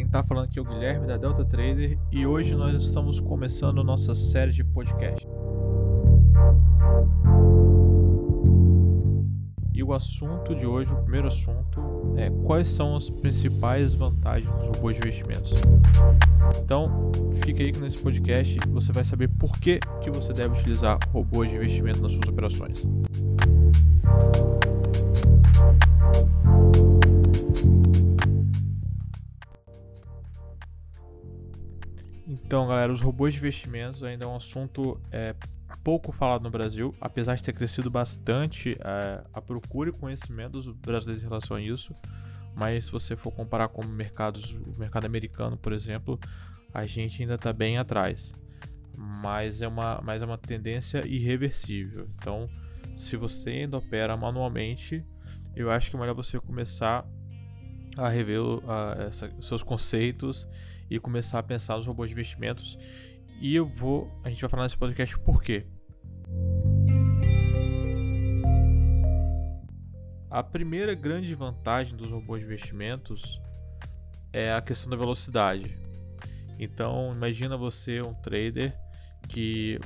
Quem está falando aqui é o Guilherme da Delta Trader e hoje nós estamos começando nossa série de podcast. E o assunto de hoje, o primeiro assunto, é quais são as principais vantagens dos robôs de investimentos. Então, fica aí que nesse podcast você vai saber por que, que você deve utilizar robôs de investimento nas suas operações. Então, galera, os robôs de investimentos ainda é um assunto é, pouco falado no Brasil, apesar de ter crescido bastante é, a procura e conhecimento dos brasileiros em relação a isso. Mas se você for comparar com mercados, o mercado americano, por exemplo, a gente ainda está bem atrás. Mas é, uma, mas é uma tendência irreversível. Então, se você ainda opera manualmente, eu acho que é melhor você começar a rever a, essa, seus conceitos e começar a pensar nos robôs de investimentos. E eu vou, a gente vai falar nesse podcast por quê. A primeira grande vantagem dos robôs de investimentos é a questão da velocidade. Então, imagina você um trader que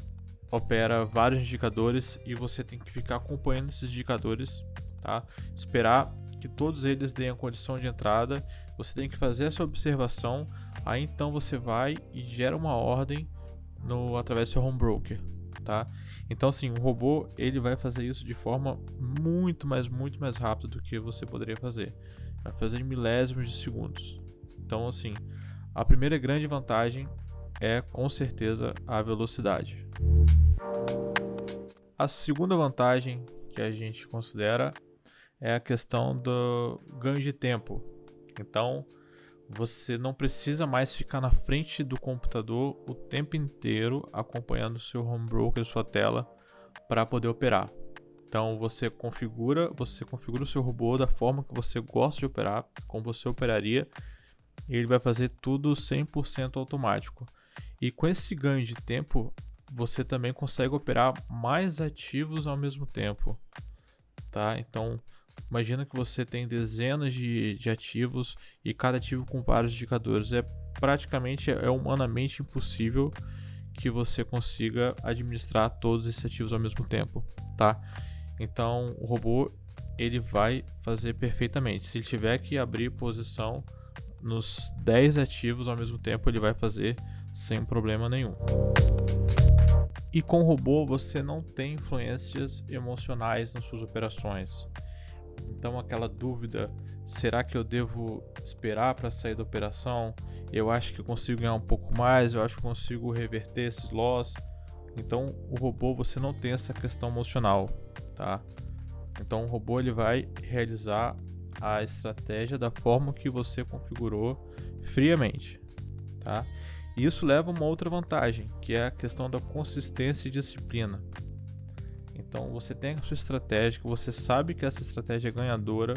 opera vários indicadores e você tem que ficar acompanhando esses indicadores, tá? Esperar que todos eles deem a condição de entrada. Você tem que fazer essa observação Aí então você vai e gera uma ordem no através do seu home broker, tá? Então assim, o robô ele vai fazer isso de forma muito, mais muito mais rápida do que você poderia fazer. Vai fazer em milésimos de segundos. Então assim, a primeira grande vantagem é com certeza a velocidade. A segunda vantagem que a gente considera é a questão do ganho de tempo. Então, você não precisa mais ficar na frente do computador o tempo inteiro acompanhando seu home broker, sua tela, para poder operar. Então você configura, você configura o seu robô da forma que você gosta de operar, como você operaria, e ele vai fazer tudo 100% automático. E com esse ganho de tempo, você também consegue operar mais ativos ao mesmo tempo, tá? Então Imagina que você tem dezenas de, de ativos e cada ativo com vários indicadores. É praticamente é humanamente impossível que você consiga administrar todos esses ativos ao mesmo tempo, tá? Então o robô ele vai fazer perfeitamente. Se ele tiver que abrir posição nos 10 ativos ao mesmo tempo, ele vai fazer sem problema nenhum. E com o robô você não tem influências emocionais nas suas operações. Então, aquela dúvida: será que eu devo esperar para sair da operação? Eu acho que eu consigo ganhar um pouco mais, eu acho que consigo reverter esses loss. Então, o robô você não tem essa questão emocional, tá? Então, o robô ele vai realizar a estratégia da forma que você configurou friamente, tá? E isso leva a uma outra vantagem, que é a questão da consistência e disciplina. Então você tem a sua estratégia, que você sabe que essa estratégia é ganhadora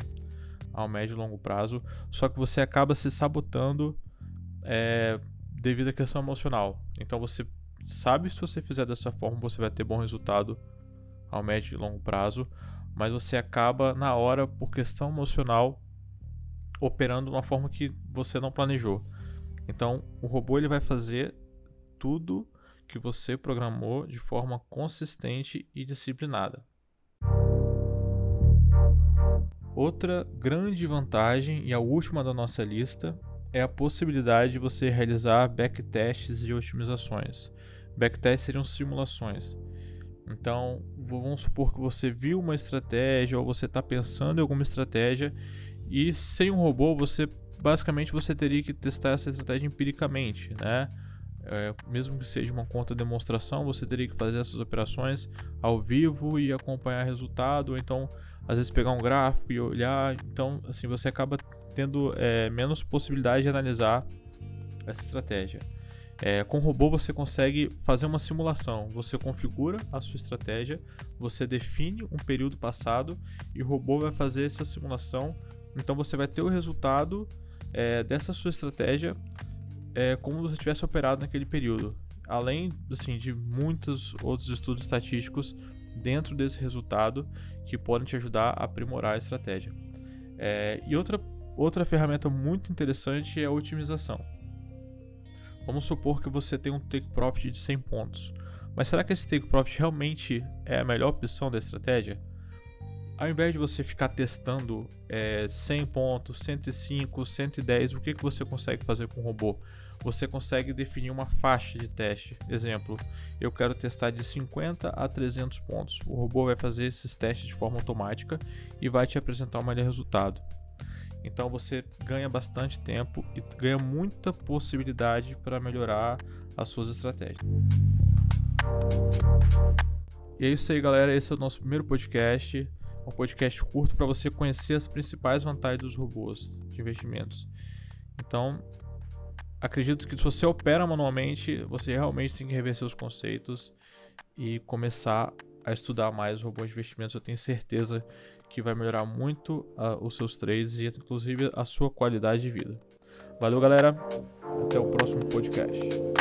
ao médio e longo prazo, só que você acaba se sabotando é, devido à questão emocional. Então você sabe se você fizer dessa forma você vai ter bom resultado ao médio e longo prazo, mas você acaba na hora por questão emocional operando de uma forma que você não planejou. Então o robô ele vai fazer tudo que você programou de forma consistente e disciplinada. Outra grande vantagem, e a última da nossa lista, é a possibilidade de você realizar backtests de otimizações. Backtests seriam simulações. Então, vamos supor que você viu uma estratégia ou você está pensando em alguma estratégia e sem um robô você basicamente você teria que testar essa estratégia empiricamente, né? É, mesmo que seja uma conta demonstração, você teria que fazer essas operações ao vivo e acompanhar resultado, ou então às vezes pegar um gráfico e olhar. Então, assim, você acaba tendo é, menos possibilidade de analisar essa estratégia. É, com o robô você consegue fazer uma simulação. Você configura a sua estratégia, você define um período passado e o robô vai fazer essa simulação. Então você vai ter o resultado é, dessa sua estratégia é como se você tivesse operado naquele período. Além assim, de muitos outros estudos estatísticos dentro desse resultado que podem te ajudar a aprimorar a estratégia. É, e outra outra ferramenta muito interessante é a otimização. Vamos supor que você tem um take profit de 100 pontos. Mas será que esse take profit realmente é a melhor opção da estratégia? Ao invés de você ficar testando é, 100 pontos, 105, 110, o que, que você consegue fazer com o robô? Você consegue definir uma faixa de teste. Exemplo, eu quero testar de 50 a 300 pontos. O robô vai fazer esses testes de forma automática e vai te apresentar o melhor resultado. Então você ganha bastante tempo e ganha muita possibilidade para melhorar as suas estratégias. E é isso aí, galera. Esse é o nosso primeiro podcast. Um podcast curto para você conhecer as principais vantagens dos robôs de investimentos. Então, acredito que se você opera manualmente, você realmente tem que rever seus conceitos e começar a estudar mais robôs de investimentos. Eu tenho certeza que vai melhorar muito uh, os seus trades e inclusive a sua qualidade de vida. Valeu, galera. Até o próximo podcast.